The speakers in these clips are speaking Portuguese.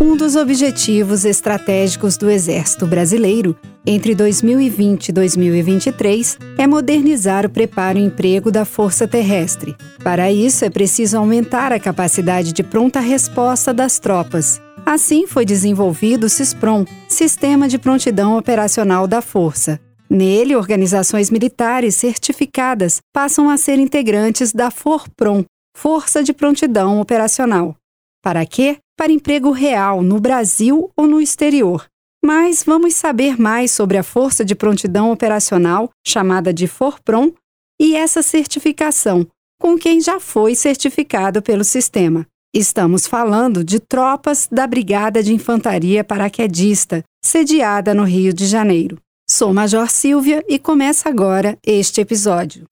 Um dos objetivos estratégicos do Exército Brasileiro entre 2020 e 2023 é modernizar o preparo e emprego da Força Terrestre. Para isso, é preciso aumentar a capacidade de pronta resposta das tropas. Assim foi desenvolvido o CISPROM, Sistema de Prontidão Operacional da Força. Nele, organizações militares certificadas passam a ser integrantes da FORPROM, Força de Prontidão Operacional. Para quê? Para emprego real no Brasil ou no exterior. Mas vamos saber mais sobre a Força de Prontidão Operacional, chamada de FORPROM, e essa certificação, com quem já foi certificado pelo sistema. Estamos falando de tropas da Brigada de Infantaria Paraquedista, sediada no Rio de Janeiro. Sou Major Silvia e começa agora este episódio.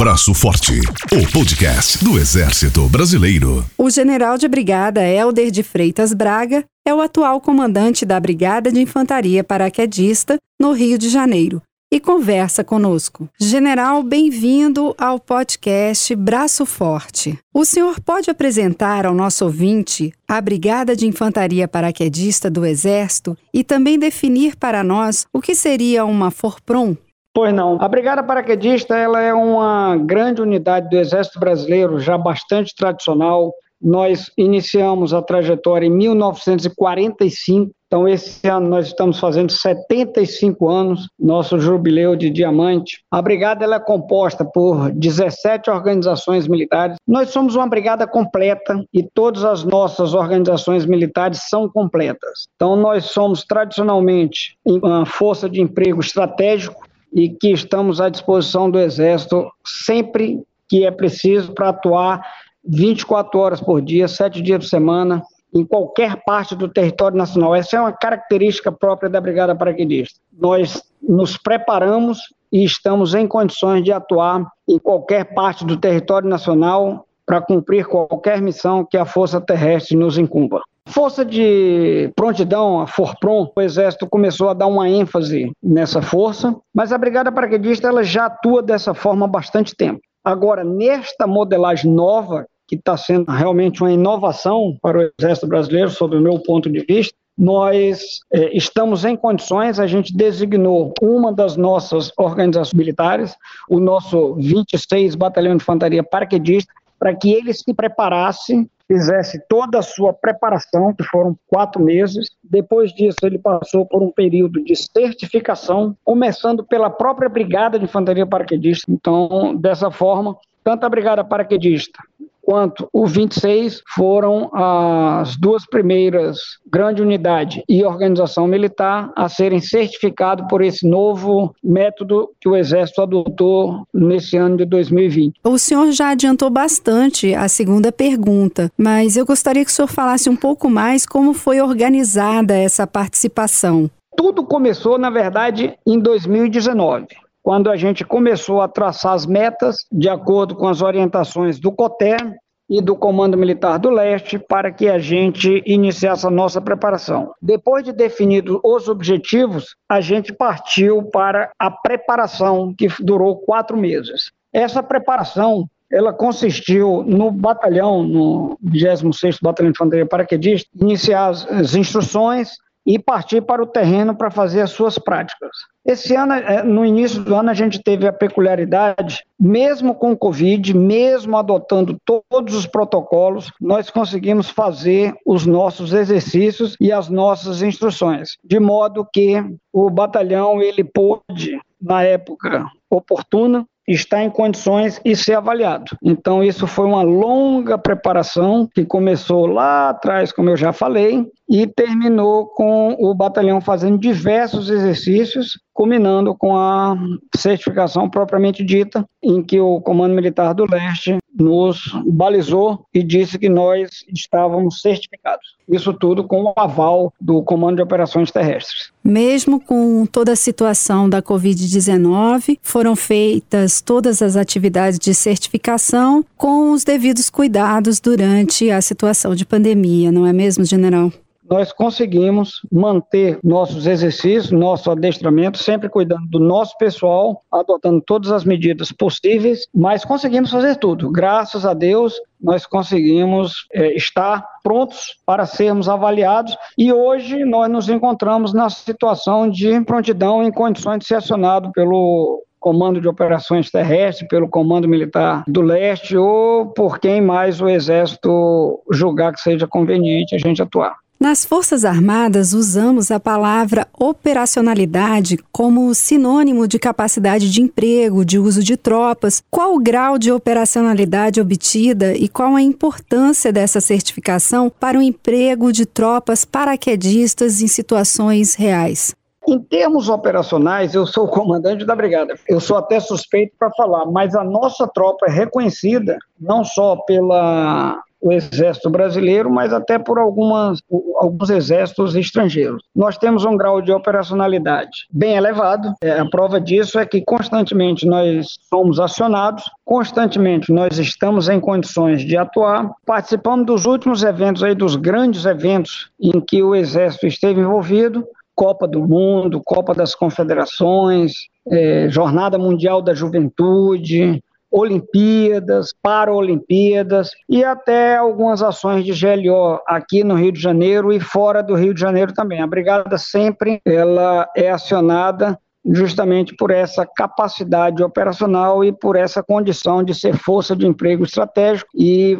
Braço Forte, o podcast do Exército Brasileiro. O general de brigada Helder de Freitas Braga é o atual comandante da Brigada de Infantaria Paraquedista no Rio de Janeiro e conversa conosco. General, bem-vindo ao podcast Braço Forte. O senhor pode apresentar ao nosso ouvinte a Brigada de Infantaria Paraquedista do Exército e também definir para nós o que seria uma FORPROM? Pois não. A Brigada Paraquedista ela é uma grande unidade do Exército Brasileiro, já bastante tradicional. Nós iniciamos a trajetória em 1945, então esse ano nós estamos fazendo 75 anos, nosso jubileu de diamante. A brigada ela é composta por 17 organizações militares. Nós somos uma brigada completa e todas as nossas organizações militares são completas. Então nós somos tradicionalmente uma força de emprego estratégico e que estamos à disposição do Exército sempre que é preciso para atuar 24 horas por dia, 7 dias por semana, em qualquer parte do território nacional. Essa é uma característica própria da Brigada Paraquedista. Nós nos preparamos e estamos em condições de atuar em qualquer parte do território nacional para cumprir qualquer missão que a Força Terrestre nos incumba. Força de prontidão, a FORPROM, o Exército começou a dar uma ênfase nessa força, mas a Brigada Paraquedista ela já atua dessa forma há bastante tempo. Agora, nesta modelagem nova, que está sendo realmente uma inovação para o Exército Brasileiro, sob o meu ponto de vista, nós é, estamos em condições, a gente designou uma das nossas organizações militares, o nosso 26 Batalhão de Infantaria Paraquedista, para que ele se preparasse fizesse toda a sua preparação, que foram quatro meses. Depois disso, ele passou por um período de certificação, começando pela própria Brigada de Infantaria Paraquedista. Então, dessa forma, tanto a Brigada Paraquedista quanto o 26 foram as duas primeiras grande unidade e organização militar a serem certificados por esse novo método que o Exército adotou nesse ano de 2020. O senhor já adiantou bastante a segunda pergunta, mas eu gostaria que o senhor falasse um pouco mais como foi organizada essa participação. Tudo começou, na verdade, em 2019 quando a gente começou a traçar as metas de acordo com as orientações do COTER e do Comando Militar do Leste para que a gente iniciasse a nossa preparação. Depois de definidos os objetivos, a gente partiu para a preparação, que durou quatro meses. Essa preparação ela consistiu no batalhão, no 26º Batalhão de Infantaria Paraquedista, iniciar as instruções, e partir para o terreno para fazer as suas práticas. Esse ano, é, no início do ano, a gente teve a peculiaridade, mesmo com o Covid, mesmo adotando todos os protocolos, nós conseguimos fazer os nossos exercícios e as nossas instruções, de modo que o batalhão ele pôde, na época oportuna, está em condições e ser avaliado. Então, isso foi uma longa preparação que começou lá atrás, como eu já falei, e terminou com o batalhão fazendo diversos exercícios, culminando com a certificação propriamente dita, em que o Comando Militar do Leste nos balizou e disse que nós estávamos certificados. Isso tudo com o aval do Comando de Operações Terrestres. Mesmo com toda a situação da Covid-19, foram feitas todas as atividades de certificação com os devidos cuidados durante a situação de pandemia, não é mesmo, general? Nós conseguimos manter nossos exercícios, nosso adestramento, sempre cuidando do nosso pessoal, adotando todas as medidas possíveis, mas conseguimos fazer tudo. Graças a Deus, nós conseguimos é, estar prontos para sermos avaliados e hoje nós nos encontramos na situação de prontidão em condições de ser acionado pelo Comando de Operações Terrestres, pelo Comando Militar do Leste ou por quem mais o Exército julgar que seja conveniente a gente atuar. Nas Forças Armadas, usamos a palavra operacionalidade como sinônimo de capacidade de emprego, de uso de tropas. Qual o grau de operacionalidade obtida e qual a importância dessa certificação para o emprego de tropas paraquedistas em situações reais? Em termos operacionais, eu sou o comandante da brigada. Eu sou até suspeito para falar, mas a nossa tropa é reconhecida não só pela o exército brasileiro, mas até por algumas, alguns exércitos estrangeiros. Nós temos um grau de operacionalidade bem elevado. É, a prova disso é que constantemente nós somos acionados, constantemente nós estamos em condições de atuar. Participamos dos últimos eventos aí, dos grandes eventos em que o exército esteve envolvido. Copa do Mundo, Copa das Confederações, é, Jornada Mundial da Juventude, Olimpíadas, Paralimpíadas e até algumas ações de GLO aqui no Rio de Janeiro e fora do Rio de Janeiro também. A brigada sempre ela é acionada justamente por essa capacidade operacional e por essa condição de ser força de emprego estratégico e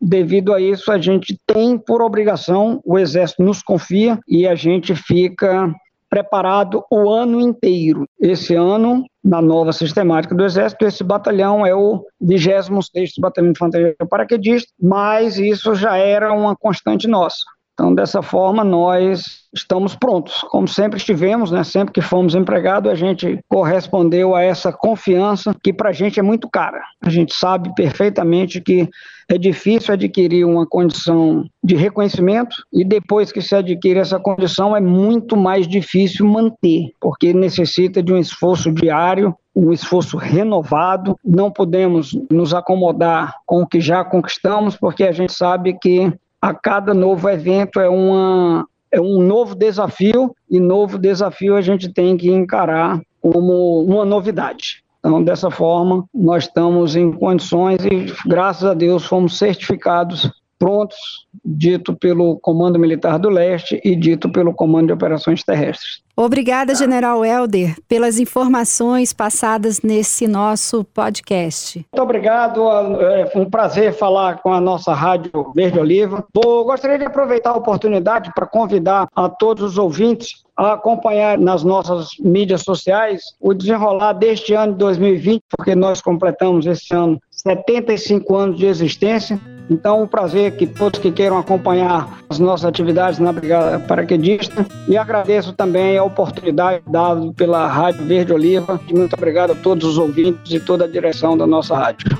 devido a isso a gente tem por obrigação, o exército nos confia e a gente fica preparado o ano inteiro. Esse ano, na nova sistemática do Exército, esse batalhão é o 26º Batalhão de Infantaria Paraquedista, mas isso já era uma constante nossa. Então, dessa forma, nós estamos prontos, como sempre estivemos, né? Sempre que fomos empregados, a gente correspondeu a essa confiança que para a gente é muito cara. A gente sabe perfeitamente que é difícil adquirir uma condição de reconhecimento e depois que se adquire essa condição é muito mais difícil manter, porque necessita de um esforço diário um esforço renovado. Não podemos nos acomodar com o que já conquistamos, porque a gente sabe que a cada novo evento é, uma, é um novo desafio, e novo desafio a gente tem que encarar como uma novidade. Então, dessa forma, nós estamos em condições e, graças a Deus, fomos certificados prontos, dito pelo Comando Militar do Leste e dito pelo Comando de Operações Terrestres. Obrigada, General Helder, pelas informações passadas nesse nosso podcast. Muito obrigado, é um prazer falar com a nossa Rádio Verde Oliva. Vou, gostaria de aproveitar a oportunidade para convidar a todos os ouvintes a acompanhar nas nossas mídias sociais o desenrolar deste ano de 2020, porque nós completamos esse ano 75 anos de existência. Então, um prazer que todos que queiram acompanhar as nossas atividades na Brigada Paraquedista. E agradeço também a oportunidade dada pela Rádio Verde Oliva. E muito obrigado a todos os ouvintes e toda a direção da nossa rádio.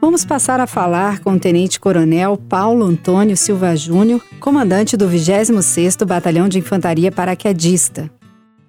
Vamos passar a falar com o Tenente Coronel Paulo Antônio Silva Júnior, comandante do 26º Batalhão de Infantaria Paraquedista.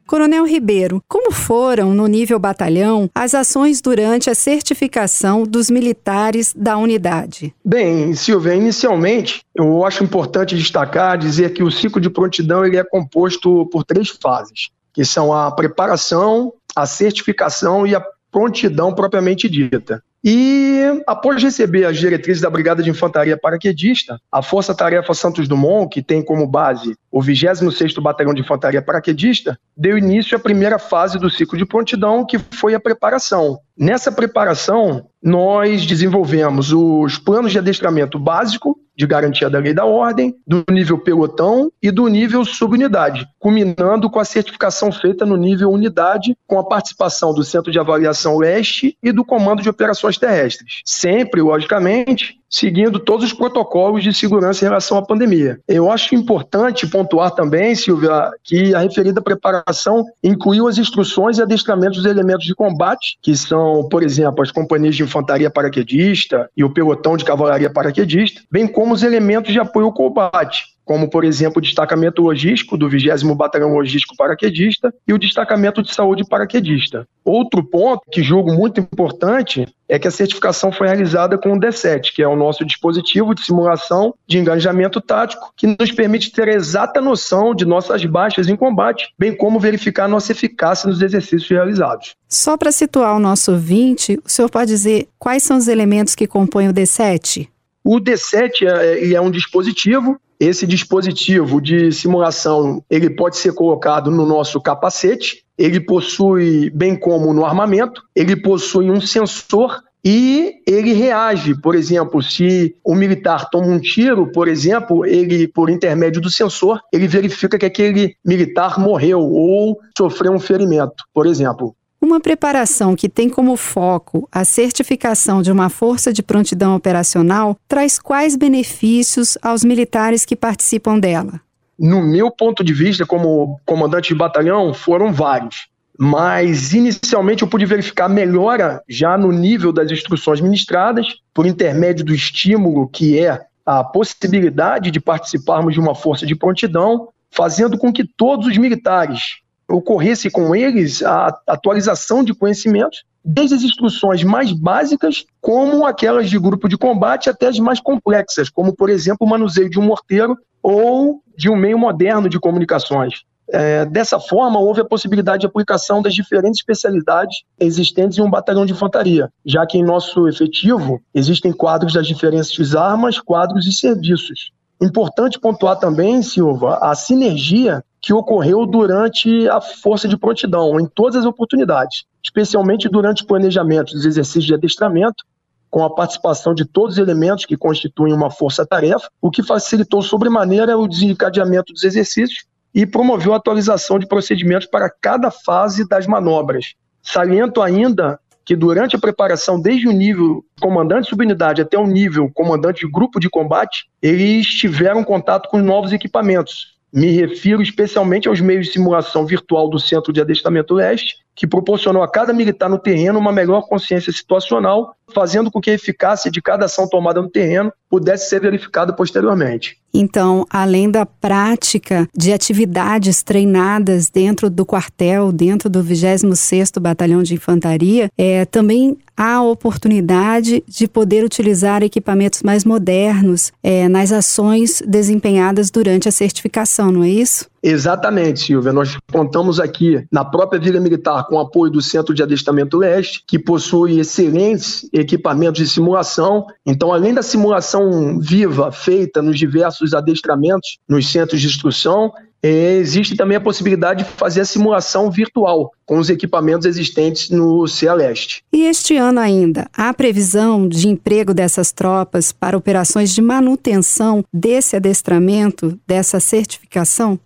Coronel Ribeiro, como foram, no nível batalhão, as ações durante a certificação dos militares da unidade? Bem, Silvia, inicialmente, eu acho importante destacar, dizer que o ciclo de prontidão ele é composto por três fases, que são a preparação, a certificação e a prontidão propriamente dita. E após receber as diretrizes da Brigada de Infantaria Paraquedista, a Força Tarefa Santos Dumont, que tem como base o 26º Batalhão de Infantaria Paraquedista, deu início à primeira fase do ciclo de prontidão, que foi a preparação. Nessa preparação, nós desenvolvemos os planos de adestramento básico, de garantia da lei da ordem, do nível pelotão e do nível subunidade, culminando com a certificação feita no nível unidade, com a participação do Centro de Avaliação Leste e do Comando de Operações Terrestres. Sempre, logicamente, seguindo todos os protocolos de segurança em relação à pandemia. Eu acho importante pontuar também, Silvia, que a referida preparação incluiu as instruções e adestramentos dos elementos de combate, que são, por exemplo, as companhias de infantaria paraquedista e o pelotão de cavalaria paraquedista, bem como os elementos de apoio ao combate, como, por exemplo, o destacamento logístico do 20 Batalhão Logístico Paraquedista e o destacamento de saúde paraquedista. Outro ponto que julgo muito importante é que a certificação foi realizada com o D7, que é o nosso dispositivo de simulação de engajamento tático, que nos permite ter a exata noção de nossas baixas em combate, bem como verificar nossa eficácia nos exercícios realizados. Só para situar o nosso ouvinte, o senhor pode dizer quais são os elementos que compõem o D7? O D7 é, é um dispositivo esse dispositivo de simulação ele pode ser colocado no nosso capacete, ele possui, bem como no armamento, ele possui um sensor e ele reage, por exemplo, se o militar toma um tiro, por exemplo, ele, por intermédio do sensor, ele verifica que aquele militar morreu ou sofreu um ferimento, por exemplo. Uma preparação que tem como foco a certificação de uma força de prontidão operacional traz quais benefícios aos militares que participam dela? No meu ponto de vista, como comandante de batalhão, foram vários. Mas inicialmente eu pude verificar melhora já no nível das instruções ministradas, por intermédio do estímulo que é a possibilidade de participarmos de uma força de prontidão, fazendo com que todos os militares ocorresse com eles a atualização de conhecimentos, desde as instruções mais básicas, como aquelas de grupo de combate, até as mais complexas, como, por exemplo, o manuseio de um morteiro ou de um meio moderno de comunicações. É, dessa forma, houve a possibilidade de aplicação das diferentes especialidades existentes em um batalhão de infantaria, já que em nosso efetivo existem quadros das diferentes armas, quadros e serviços. Importante pontuar também, Silva, a sinergia que ocorreu durante a força de prontidão, em todas as oportunidades, especialmente durante o planejamento dos exercícios de adestramento, com a participação de todos os elementos que constituem uma força-tarefa, o que facilitou sobremaneira o desencadeamento dos exercícios e promoveu a atualização de procedimentos para cada fase das manobras. Saliento ainda que durante a preparação, desde o nível comandante subunidade até o nível comandante de grupo de combate, eles tiveram contato com novos equipamentos, me refiro especialmente aos meios de simulação virtual do Centro de Adestramento Leste, que proporcionou a cada militar no terreno uma melhor consciência situacional, fazendo com que a eficácia de cada ação tomada no terreno pudesse ser verificada posteriormente. Então, além da prática de atividades treinadas dentro do quartel, dentro do 26º Batalhão de Infantaria, é, também há a oportunidade de poder utilizar equipamentos mais modernos é, nas ações desempenhadas durante a certificação, não é isso? Exatamente, Silvia. Nós contamos aqui na própria Vila Militar com o apoio do Centro de Adestramento Leste, que possui excelentes equipamentos de simulação. Então, além da simulação viva feita nos diversos adestramentos, nos centros de instrução, é, existe também a possibilidade de fazer a simulação virtual com os equipamentos existentes no CEA Leste. E este ano ainda, há previsão de emprego dessas tropas para operações de manutenção desse adestramento, dessa certificação?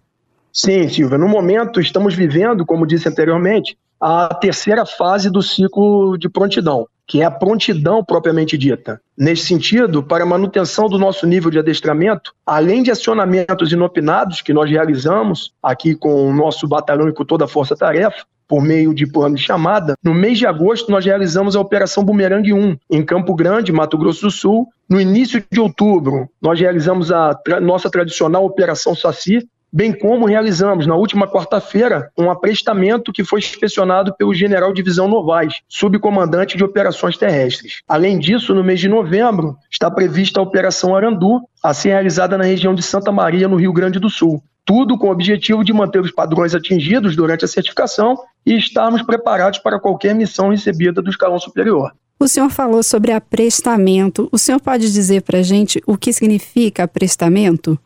Sim, Silvia. No momento, estamos vivendo, como disse anteriormente, a terceira fase do ciclo de prontidão, que é a prontidão propriamente dita. Nesse sentido, para a manutenção do nosso nível de adestramento, além de acionamentos inopinados que nós realizamos aqui com o nosso batalhão e com toda a força-tarefa, por meio de plano de chamada, no mês de agosto nós realizamos a Operação Bumerangue 1, em Campo Grande, Mato Grosso do Sul. No início de outubro, nós realizamos a tra nossa tradicional Operação Saci, bem como realizamos na última quarta-feira um aprestamento que foi inspecionado pelo general Divisão Novaes, subcomandante de operações terrestres. Além disso, no mês de novembro, está prevista a Operação Arandu, a ser realizada na região de Santa Maria, no Rio Grande do Sul. Tudo com o objetivo de manter os padrões atingidos durante a certificação e estarmos preparados para qualquer missão recebida do escalão superior. O senhor falou sobre aprestamento. O senhor pode dizer para a gente o que significa aprestamento?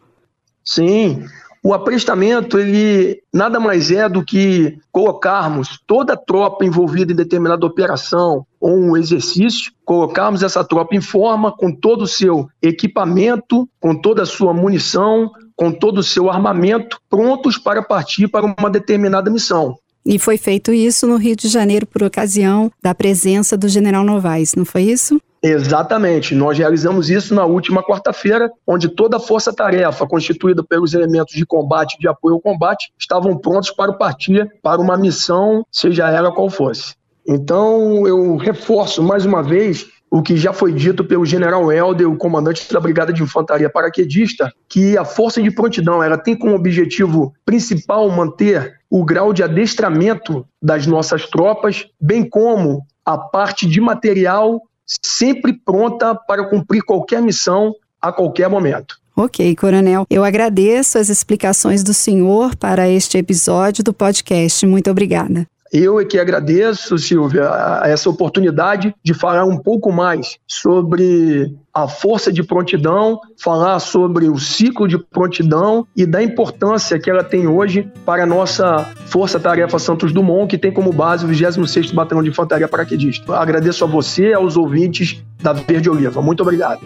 Sim, o aprestamento, ele nada mais é do que colocarmos toda a tropa envolvida em determinada operação ou um exercício, colocarmos essa tropa em forma com todo o seu equipamento, com toda a sua munição, com todo o seu armamento, prontos para partir para uma determinada missão. E foi feito isso no Rio de Janeiro por ocasião da presença do general Novaes, não foi isso? Exatamente. Nós realizamos isso na última quarta-feira, onde toda a força-tarefa, constituída pelos elementos de combate de apoio ao combate, estavam prontos para partir para uma missão, seja ela qual fosse. Então, eu reforço mais uma vez o que já foi dito pelo general Helder, o comandante da Brigada de Infantaria Paraquedista, que a força de prontidão ela tem como objetivo principal manter o grau de adestramento das nossas tropas, bem como a parte de material sempre pronta para cumprir qualquer missão a qualquer momento. Ok, Coronel. Eu agradeço as explicações do senhor para este episódio do podcast. Muito obrigada. Eu é que agradeço, Silvia, essa oportunidade de falar um pouco mais sobre a força de prontidão, falar sobre o ciclo de prontidão e da importância que ela tem hoje para a nossa Força Tarefa Santos Dumont, que tem como base o 26º Batalhão de Infantaria Paraquedista. Agradeço a você e aos ouvintes da Verde Oliva. Muito obrigado.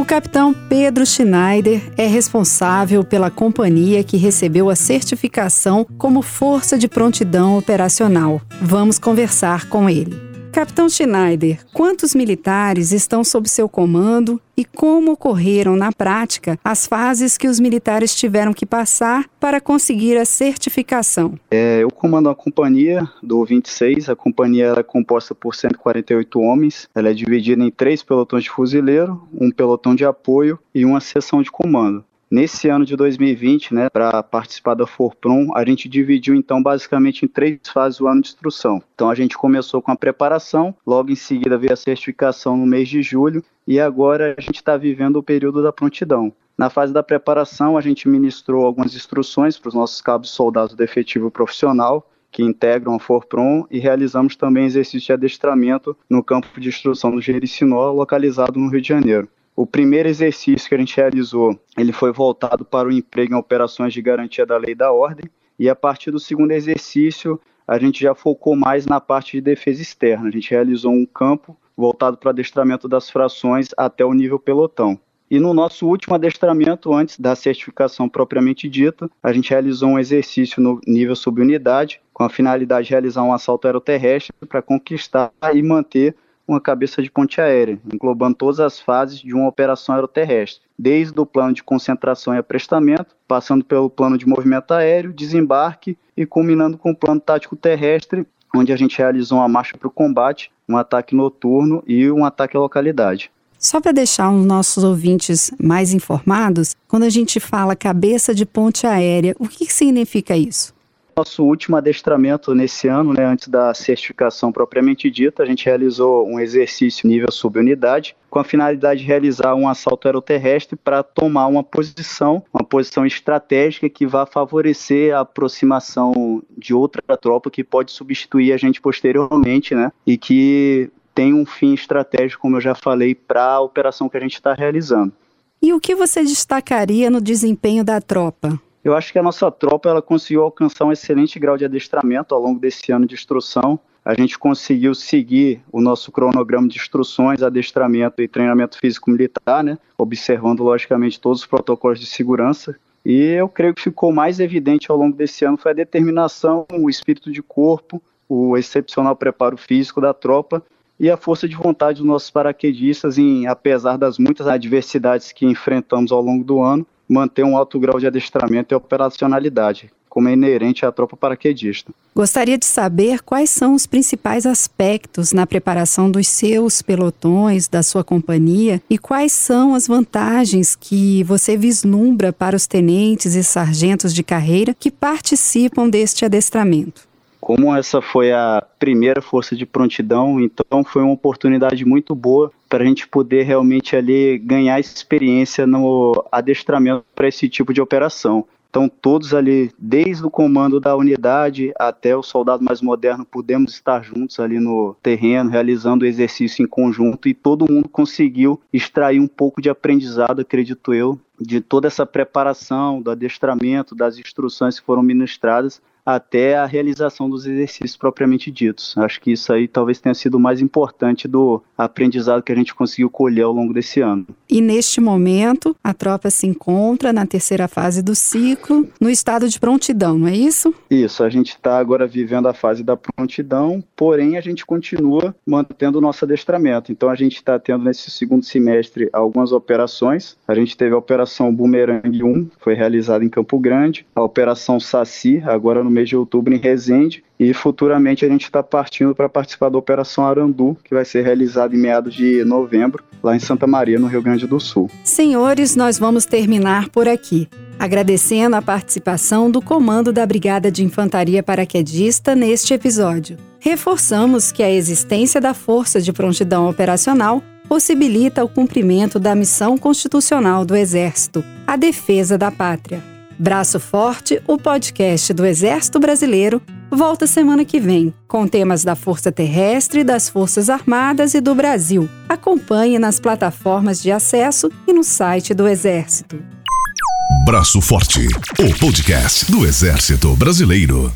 O capitão Pedro Schneider é responsável pela companhia que recebeu a certificação como Força de Prontidão Operacional. Vamos conversar com ele. Capitão Schneider, quantos militares estão sob seu comando e como ocorreram na prática as fases que os militares tiveram que passar para conseguir a certificação? É, eu comando a companhia do 26. A companhia é composta por 148 homens. Ela é dividida em três pelotões de fuzileiro, um pelotão de apoio e uma seção de comando. Nesse ano de 2020, né, para participar da Forprom, a gente dividiu então basicamente em três fases o ano de instrução. Então a gente começou com a preparação, logo em seguida veio a certificação no mês de julho e agora a gente está vivendo o período da prontidão. Na fase da preparação, a gente ministrou algumas instruções para os nossos cabos soldados do efetivo profissional, que integram a Forprom, e realizamos também exercício de adestramento no campo de instrução do Jericinó, localizado no Rio de Janeiro. O primeiro exercício que a gente realizou, ele foi voltado para o emprego em operações de garantia da lei e da ordem, e a partir do segundo exercício, a gente já focou mais na parte de defesa externa. A gente realizou um campo voltado para adestramento das frações até o nível pelotão. E no nosso último adestramento, antes da certificação propriamente dita, a gente realizou um exercício no nível subunidade, com a finalidade de realizar um assalto aeroterrestre para conquistar e manter uma cabeça de ponte aérea, englobando todas as fases de uma operação aeroterrestre, desde o plano de concentração e aprestamento, passando pelo plano de movimento aéreo, desembarque e culminando com o plano tático terrestre, onde a gente realizou uma marcha para o combate, um ataque noturno e um ataque à localidade. Só para deixar os nossos ouvintes mais informados, quando a gente fala cabeça de ponte aérea, o que significa isso? Nosso último adestramento nesse ano, né, antes da certificação propriamente dita, a gente realizou um exercício nível subunidade, com a finalidade de realizar um assalto aeroterrestre para tomar uma posição, uma posição estratégica que vá favorecer a aproximação de outra tropa que pode substituir a gente posteriormente, né? E que tem um fim estratégico, como eu já falei, para a operação que a gente está realizando. E o que você destacaria no desempenho da tropa? Eu acho que a nossa tropa ela conseguiu alcançar um excelente grau de adestramento ao longo desse ano de instrução. A gente conseguiu seguir o nosso cronograma de instruções, adestramento e treinamento físico-militar, né? observando logicamente todos os protocolos de segurança. E eu creio que ficou mais evidente ao longo desse ano foi a determinação, o espírito de corpo, o excepcional preparo físico da tropa e a força de vontade dos nossos paraquedistas em, apesar das muitas adversidades que enfrentamos ao longo do ano, manter um alto grau de adestramento e operacionalidade, como é inerente à tropa paraquedista. Gostaria de saber quais são os principais aspectos na preparação dos seus pelotões, da sua companhia, e quais são as vantagens que você vislumbra para os tenentes e sargentos de carreira que participam deste adestramento. Como essa foi a primeira força de prontidão, então foi uma oportunidade muito boa para a gente poder realmente ali ganhar experiência no adestramento para esse tipo de operação. Então, todos ali, desde o comando da unidade até o soldado mais moderno, pudemos estar juntos ali no terreno, realizando o exercício em conjunto e todo mundo conseguiu extrair um pouco de aprendizado, acredito eu, de toda essa preparação, do adestramento, das instruções que foram ministradas até a realização dos exercícios propriamente ditos. Acho que isso aí talvez tenha sido o mais importante do aprendizado que a gente conseguiu colher ao longo desse ano. E neste momento, a tropa se encontra na terceira fase do ciclo, no estado de prontidão, não é isso? Isso, a gente está agora vivendo a fase da prontidão, porém a gente continua mantendo o nosso adestramento. Então a gente está tendo nesse segundo semestre algumas operações. A gente teve a Operação Boomerang 1, foi realizada em Campo Grande, a Operação Saci, agora no mês de outubro em Resende e futuramente a gente está partindo para participar da Operação Arandu, que vai ser realizada em meados de novembro, lá em Santa Maria, no Rio Grande do Sul. Senhores, nós vamos terminar por aqui, agradecendo a participação do comando da Brigada de Infantaria Paraquedista neste episódio. Reforçamos que a existência da Força de Prontidão Operacional possibilita o cumprimento da missão constitucional do Exército, a defesa da pátria. Braço Forte, o podcast do Exército Brasileiro, volta semana que vem, com temas da Força Terrestre, das Forças Armadas e do Brasil. Acompanhe nas plataformas de acesso e no site do Exército. Braço Forte, o podcast do Exército Brasileiro.